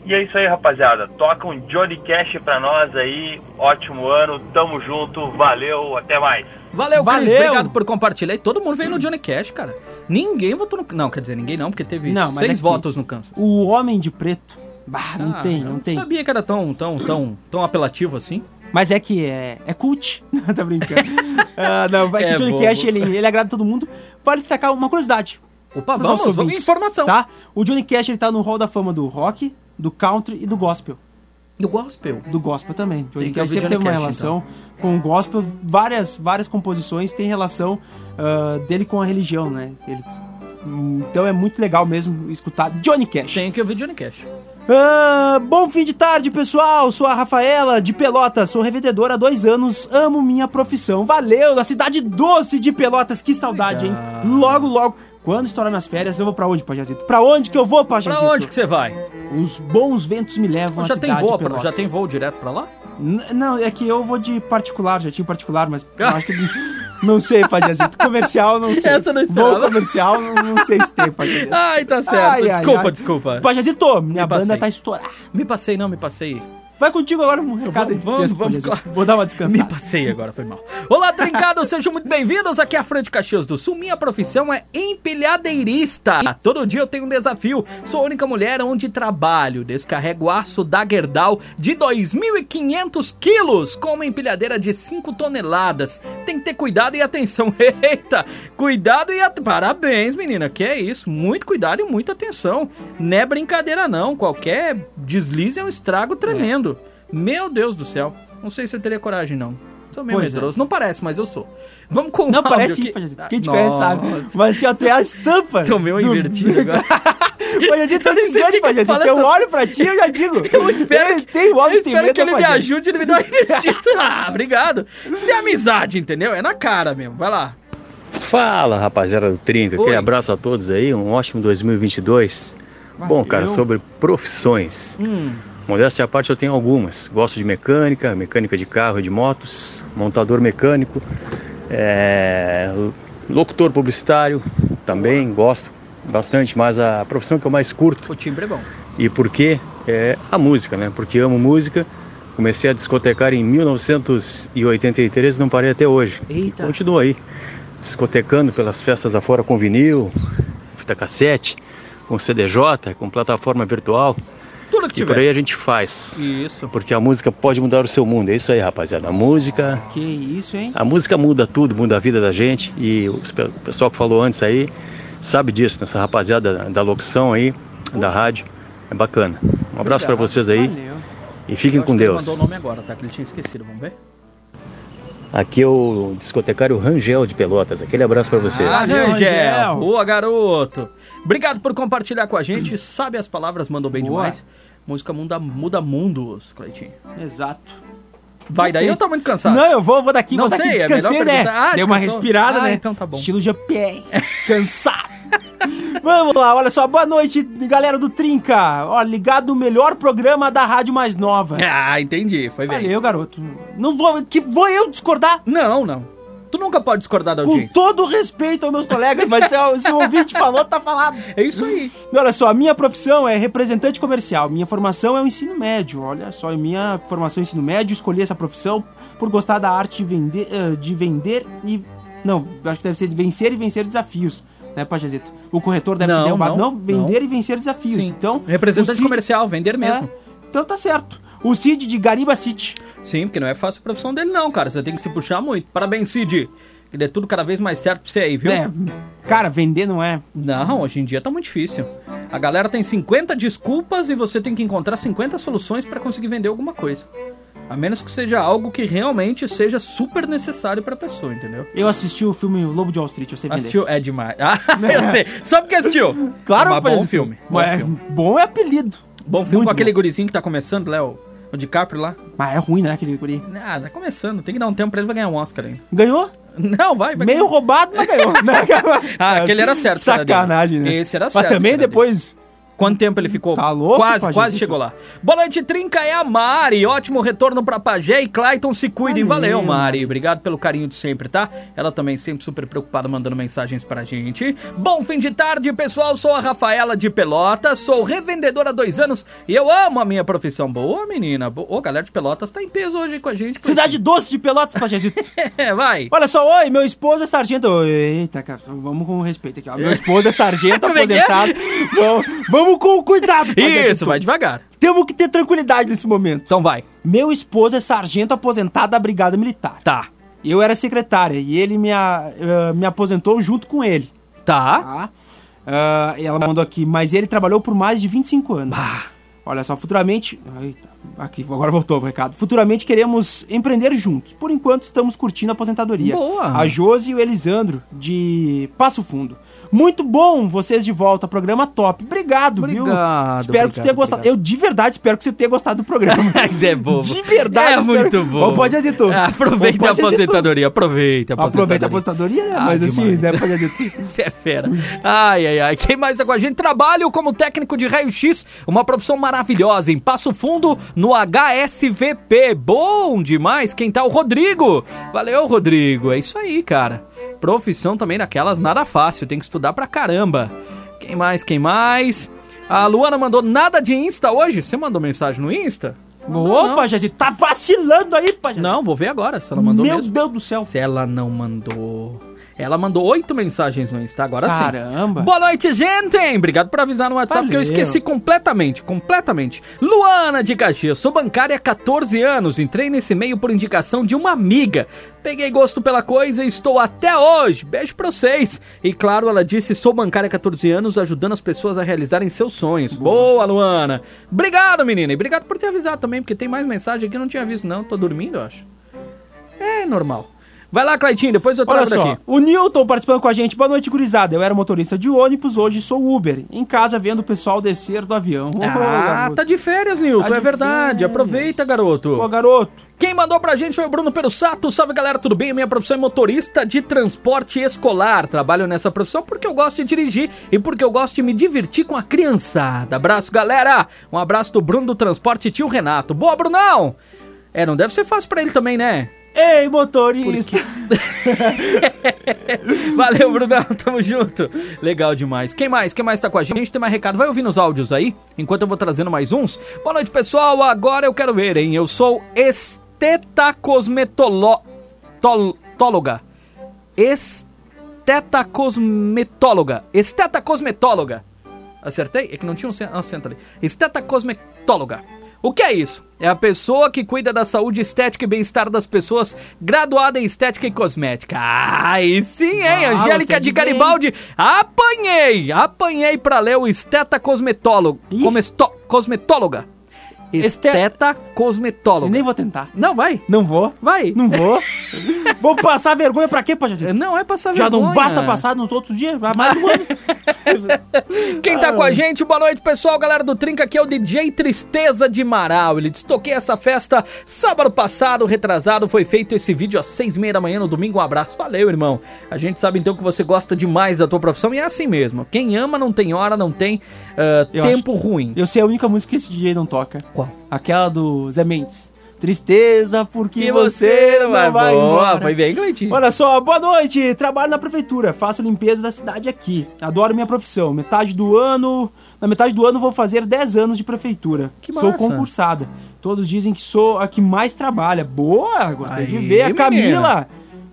E é isso aí, rapaziada. Toca um Johnny Cash pra nós aí. Ótimo ano, tamo junto, valeu, até mais. Valeu, Cris, Valeu. obrigado por compartilhar. E todo mundo veio no Johnny Cash, cara. Ninguém votou no... Não, quer dizer, ninguém não, porque teve Não, mas seis é votos no Kansas. O Homem de Preto. Bah, não Ah, tem, eu não tem. sabia que era tão, tão, tão, tão apelativo assim. Mas é que é, é cult. [LAUGHS] Não, tá brincando. Ah, não, é que É o Johnny bobo. Cash, ele, ele agrada todo mundo. Vale destacar uma curiosidade. Opa, vamos, vamos, ouvintes, informação. Tá? O Johnny Cash, ele tá no hall da fama do rock, do country e do gospel. Do gospel. Do gospel também. Johnny Cash sempre Johnny teve uma Cash, relação com o gospel. Várias, várias composições têm relação ah, dele com a religião, né? Ele, então é muito legal mesmo escutar Johnny Cash. Tem que ouvir Johnny Cash. Ah, bom fim de tarde, pessoal. Sou a Rafaela de Pelotas. Sou revendedora há dois anos. Amo minha profissão. Valeu, da cidade doce de Pelotas. Que saudade, hein? Logo, logo. Quando estourar nas férias, eu vou pra onde, Pajazito? Pra onde que eu vou, Pra Pajazito? onde que você vai? Os bons ventos me levam já à tem cidade voo, de pra- Pelotas. já tem voo direto pra lá? N- Não, é que eu vou de particular, já tinha particular, mas eu [LAUGHS] acho que. Não sei, Pajazito. Comercial, não sei. Essa eu não esperava. Voo comercial, não, não sei se tem, Pajazito. Ai, tá certo. Ai, ai, desculpa, ai. desculpa. Pajazito, minha Me banda passei. tá estourada. Me passei, não, me passei. Vai contigo agora um recado. Vamos, vamos, claro. Vou dar uma Me descansada. passei agora, foi mal. Olá, trincados, sejam muito bem-vindos aqui à Frente Caxias do Sul. Minha profissão é empilhadeirista. Todo dia eu tenho um desafio. Sou a única mulher onde trabalho. Descarrego aço da Gerdau de 2.500 quilos com uma empilhadeira de 5 toneladas. Tem que ter cuidado e atenção. [LAUGHS] Eita, cuidado e at... Parabéns, menina. Que é isso? Muito cuidado e muita atenção. Não é brincadeira, não. Qualquer deslize é um estrago tremendo. Meu Deus do céu. Não sei se eu teria coragem, não. Sou meio Pois é. medroso. Não parece, mas eu sou. Vamos com o Não, áudio parece sim, aqui. Pajazito. Quem te conhece sabe. Mas se até [LAUGHS] a estampa. Tomei uma do- invertida agora. Pajazito, Eu tá se engane, que Pajazito. Eu essa- olho pra ti e eu já digo. [LAUGHS] Eu espero, que, Tem eu espero que ele me ajude e ele me dá uma invertida. [LAUGHS] Ah, obrigado. Isso é amizade, entendeu? É na cara mesmo. Vai lá. Fala, rapaziada do Trinca. Aquele abraço a todos aí. Um ótimo 2022. Bom, cara, sobre profissões. Hum. Modéstia à parte, eu tenho algumas. Gosto de mecânica, mecânica de carro e de motos, montador mecânico, é, locutor publicitário, também gosto bastante, mas a profissão que eu mais curto. O timbre é bom. E por quê? É a música, né? Porque amo música. Comecei a discotecar em 1983 e não parei até hoje. Eita. Continuo aí, discotecando pelas festas afora com vinil, fita cassete, com CDJ, com plataforma virtual. Tudo que E tiver. por aí a gente faz. Isso. Porque a música pode mudar o seu mundo. É isso aí, rapaziada. A música. Que isso, hein? A música muda tudo, muda a vida da gente. E o pe- o pessoal que falou antes aí sabe disso, nessa rapaziada da, locução aí, da rádio. É bacana. Um abraço pra Obrigado. vocês aí. Valeu. E fiquem Eu acho com que ele Deus. mandou o nome agora, tá? Que ele tinha esquecido. Vamos ver? Aqui é o discotecário Rangel de Pelotas. Aquele abraço pra vocês. Ah. Rangel. Boa, garoto. Obrigado por compartilhar com a gente. Sabe as palavras, mandou bem Boa. demais. Música muda, muda mundos, Cleitinho. Exato. Vai daí ou tá muito cansado? Não, eu vou, vou daqui, Não vou daqui. sei, é Descansei, melhor né? Ah, Dei uma respirada, Ah, né? então tá bom. Estilo GPR. [LAUGHS] Cansado. Vamos lá, olha só. Boa noite, galera do Trinca. Ó, ligado no melhor programa da Rádio Mais Nova. Ah, entendi. Foi bem. Valeu, garoto. Não vou, que vou eu discordar? Não, não. Tu nunca pode discordar da Com audiência. todo o respeito aos meus colegas, mas se, o- se o ouvinte falou, tá falado. [LAUGHS] É isso aí. Olha só, a minha profissão é representante comercial. Minha formação é o ensino médio. Olha só, minha formação é ensino médio. Escolhi essa profissão por gostar da arte de vender, eh, de vender e. Não, acho que deve ser de vencer e vencer desafios, né, Pajazito? O corretor deve Não, ter derrubado. não, Não, vender não. e vencer desafios. Sim. Então. Representante comercial, vender mesmo. É, então tá certo. O Cid de Gariba City. Sim, porque não é fácil a profissão dele, não, cara. Você tem que se puxar muito. Parabéns, Cid. Que dê tudo cada vez mais certo pra você aí, viu? É, cara, vender não é. Não, hoje em dia tá muito difícil. A galera tem 50 desculpas e você tem que encontrar 50 soluções pra conseguir vender alguma coisa. A menos que seja algo que realmente seja super necessário pra pessoa, entendeu? Eu assisti o filme Lobo de Wall Street, eu sei vender. Assistiu? É demais. Ah, [LAUGHS] eu sei. Só porque assistiu. Claro, Mas bom filme. Bom é- filme. bom é apelido. Bom filme Muito com aquele bom. gurizinho que tá começando, Léo. O DiCaprio lá. Mas é ruim, né, aquele guri? Ah, tá começando. Tem que dar um tempo pra ele vai ganhar um Oscar ainda. Ganhou? Não, vai, vai. Meio roubado, mas ganhou. [LAUGHS] Ah, aquele era certo. [LAUGHS] dele. Sacanagem, né? Esse era Mas certo. também que era depois... Quanto tempo ele ficou? Tá louco, Quase, Pajé? quase chegou lá. Boa noite, Trinca é a Mari. Ótimo retorno pra Pajé e Clayton se cuidem. Valeu. Valeu, Mari. Obrigado pelo carinho de sempre, tá? Ela também sempre super preocupada mandando mensagens pra gente. Bom fim de tarde, pessoal. Sou a Rafaela de Pelotas. Sou revendedora há dois anos e eu amo a minha profissão. Boa, menina. Ô, galera de Pelotas tá em peso hoje com a gente. Cidade Doce de Pelotas, Pajezito. [LAUGHS] É, vai. Olha só, oi, meu esposo é sargento. Eita, cara, vamos com respeito aqui, ó. Meu [LAUGHS] esposo é sargento é é? aposentado. [LAUGHS] Vamos, vamos com cuidado. Isso, vai devagar. Temos que ter tranquilidade nesse momento. Então vai. Meu esposo é sargento aposentado da Brigada Militar. Tá. Eu era secretária e ele me, a- eh, me aposentou junto com ele. Tá. Tá? E ela mandou aqui, mas ele trabalhou por mais de 25 anos. Olha só, futuramente. Eita, aqui, agora voltou o recado. Futuramente queremos empreender juntos. Por enquanto estamos curtindo a aposentadoria. Boa. A Josi e o Elisandro, de Passo Fundo. Muito bom vocês de volta. Programa top. Obrigado, viu? Obrigado, Espero que obrigado, tenha gostado. Eu de verdade espero que você tenha gostado do programa. [LAUGHS] Mas é bobo. De verdade, É muito bom. Ou pode. Ah, Aproveita a aposentadoria, aproveita a Aproveita a aposentadoria. né? Ah, mas assim, demais. né? Pode agitar. Você [LAUGHS] é fera. Ai, ai, ai. Quem mais é com a gente? Trabalho como técnico de raio-x, uma profissão maravilhosa em Passo Fundo, no HSVP. Bom demais. Quem tá? O Rodrigo. Valeu, Rodrigo. É isso aí, cara. Profissão também daquelas nada fácil, tem que estudar pra caramba. Quem mais? Quem mais? A Luana mandou nada de Insta hoje. Você mandou mensagem no Insta? Ô, Pajazito, tá vacilando aí, Pajazito. Não, vou ver agora se ela mandou Meu mesmo. Deus do céu. Se ela não mandou. Ela mandou oito mensagens no Insta, agora sim. Caramba. Boa noite, gente! Obrigado por avisar no WhatsApp, que eu Valeu. esqueci completamente, completamente. Luana de Caxias, sou bancária há 14 anos, entrei nesse meio por indicação de uma amiga. Peguei gosto pela coisa e estou até hoje. Beijo pra vocês. E claro, ela disse, sou bancária há 14 anos, ajudando as pessoas a realizarem seus sonhos. Boa, Luana! Obrigado, menina, e obrigado por ter avisado também, porque tem mais mensagem aqui que eu não tinha visto não, tô dormindo, eu acho. É normal. Vai lá, Claitinho, depois eu trago só, aqui. o Newton participando com a gente. Boa noite, gurizada. Eu era motorista de ônibus, hoje sou Uber. Em casa vendo o pessoal descer do avião. Ah, garoto. tá de férias, Nilton, Tá é de verdade. férias. Aproveita, garoto. Ô, garoto. Quem mandou pra gente foi o Bruno Perussato. Salve, galera, tudo bem? Minha profissão é motorista de transporte escolar. Trabalho nessa profissão porque eu gosto de dirigir e porque eu gosto de me divertir com a criançada. Abraço, galera. Um abraço do Bruno do Transporte Tio Renato. Boa, Brunão! É, não deve ser fácil pra ele também, né? Ei, motorista! [LAUGHS] Valeu, Brunão, tamo junto. Legal demais. Quem mais? Quem mais tá com a gente? Tem mais recado? Vai ouvindo os áudios aí, enquanto eu vou trazendo mais uns. Boa noite, pessoal. Agora eu quero ver, hein? Eu sou estetacosmetóloga. Estetacosmetóloga. Estetacosmetóloga. Acertei? É que não tinha um acen- acento ali. Estetacosmetóloga. O que é isso? É a pessoa que cuida da saúde estética e bem-estar das pessoas, graduada em estética e cosmética. Aí sim, hein? Ah, Angélica de bem. Garibaldi. Apanhei! Apanhei pra ler o Esteta Cosmetólogo. Comesto- cosmetóloga. Esteta Cosmetóloga. Eu nem vou tentar. Não, vai. Não vou. Vai. Não vou. [LAUGHS] vou passar vergonha pra quê, Pajazito? Não é passar Já vergonha. não basta passar nos outros dias? Vai mais um ano. Quem tá com a gente, boa noite, pessoal. Galera do Trinca, aqui é o DJ Tristeza de Marau. Ele destoquei essa festa sábado passado, retrasado. Foi feito esse vídeo às seis e meia da manhã no domingo. Um abraço. Valeu, irmão. A gente sabe então que você gosta demais da tua profissão e é assim mesmo. Quem ama não tem hora, não tem Eu tempo ruim. Eu sei a única música que esse DJ não toca. Qual? Aquela do Zé Mendes. Tristeza porque Que você não vai, Boa, embora. foi bem, Cleitinho. Olha só, boa noite. Trabalho na prefeitura, faço limpeza da cidade aqui. Adoro minha profissão. Metade do ano, na metade do ano vou fazer 10 anos de prefeitura. Que sou massa. concursada. Todos dizem que sou a que mais trabalha. Boa, gostei de Aí, ver a Camila.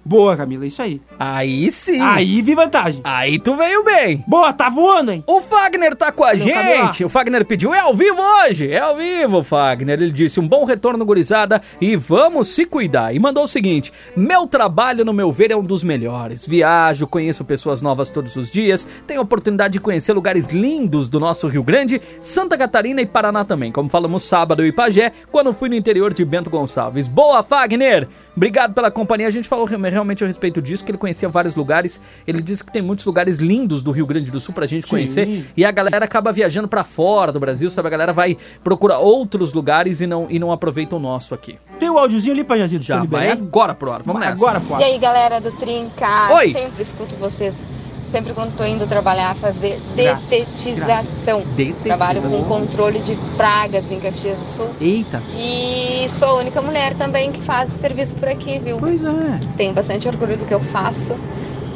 Boa, Camila, isso aí. Aí sim. Aí vi vantagem. Aí tu veio bem. Boa, tá voando, hein? O Fagner tá com a Camila. gente. O Fagner pediu, é ao vivo hoje. É ao vivo, Fagner. Ele disse, um bom retorno, gurizada, e vamos se cuidar. E mandou o seguinte, meu trabalho, no meu ver, é um dos melhores. Viajo, conheço pessoas novas todos os dias, tenho a oportunidade de conhecer lugares lindos do nosso Rio Grande, Santa Catarina e Paraná também, como falamos sábado em Pajé, quando fui no interior de Bento Gonçalves. Boa, Fagner! Obrigado pela companhia. A gente falou realmente a respeito disso, que ele conhecia vários lugares. Ele disse que tem muitos lugares lindos do Rio Grande do Sul pra gente Sim. conhecer. E a galera acaba viajando pra fora do Brasil, sabe? A galera vai procurar outros lugares e não, e não aproveita o nosso aqui. Tem o áudiozinho ali, Pajazito? Já vai agora pro ar. Vamos nessa. Agora, pô. E aí, galera do Trinca? Oi. Sempre escuto vocês. Sempre quando tô indo trabalhar, fazer detetização. Detetização. Trabalho com controle de pragas em Caxias do Sul. Eita. E sou a única mulher também que faz serviço por aqui, viu? Pois é. Tenho bastante orgulho do que eu faço.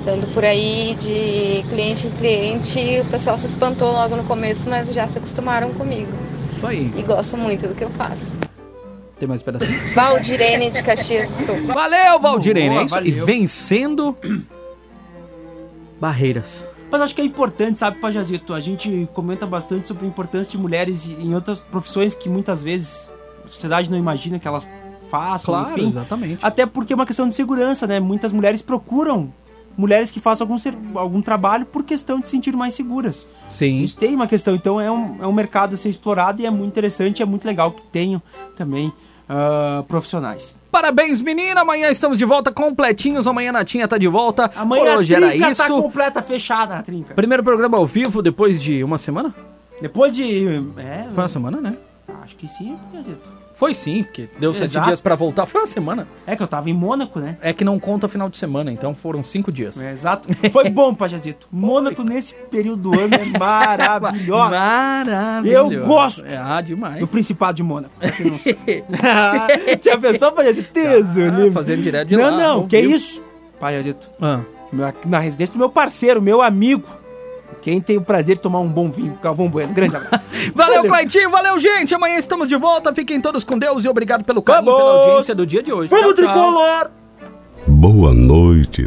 Dando por aí de cliente em cliente, o pessoal se espantou logo no começo, mas já se acostumaram comigo. Isso aí. E gosto muito do que eu faço. Tem mais pedacinho? Valdirene de Caxias do Sul. Valeu, Valdirene. Boa, é isso. E valeu. vencendo barreiras. Mas acho que é importante, sabe, Pajazito? A gente comenta bastante sobre a importância de mulheres em outras profissões que muitas vezes a sociedade não imagina que elas façam, Claro, enfim. exatamente. Até porque é uma questão de segurança, né? Muitas mulheres procuram mulheres que façam algum, ser- algum trabalho por questão de se sentir mais seguras. Sim. Isso tem uma questão, então é um, é um mercado a ser explorado e é muito interessante, é muito legal que tenham também ah, profissionais. Parabéns, menina! Amanhã estamos de volta completinhos. Amanhã a Natinha tá de volta. Amanhã Por hoje a era trinca isso. tá completa, fechada a trinca. Primeiro programa ao vivo depois de uma semana? Depois de... É, Foi uma semana, né? acho que sim, Pajazito. Foi sim, porque deu sete Exato. dias pra voltar. Foi uma semana. É que eu tava em Mônaco, né? É que não conta final de semana, então foram cinco dias. É, exato. Foi bom, Pajazito. Mônaco nesse período do ano é [LAUGHS] maravilhosa. Maravilhoso. Eu gosto É, ah, demais. do Principado de Mônaco. não. [LAUGHS] Tinha pensado, Pajazito? Teso, Ah, fazendo direto de Não, lá, não, ao que vivo. isso? Pajazito. Ah, Na residência do meu parceiro, meu amigo. Quem tem o prazer de tomar um bom vinho, Galvão Bueno. Grande abraço. [LAUGHS] Valeu, Claitinho. Valeu, gente. Amanhã estamos de volta. Fiquem todos com Deus e obrigado pelo carinho e pela audiência do dia de hoje. Vamos, Tchau, tricolor! Boa noite.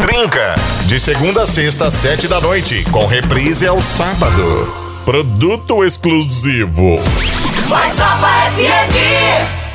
Trinca, de segunda a sexta, às sete da noite, com reprise ao sábado. Produto exclusivo. Mais Nova FM.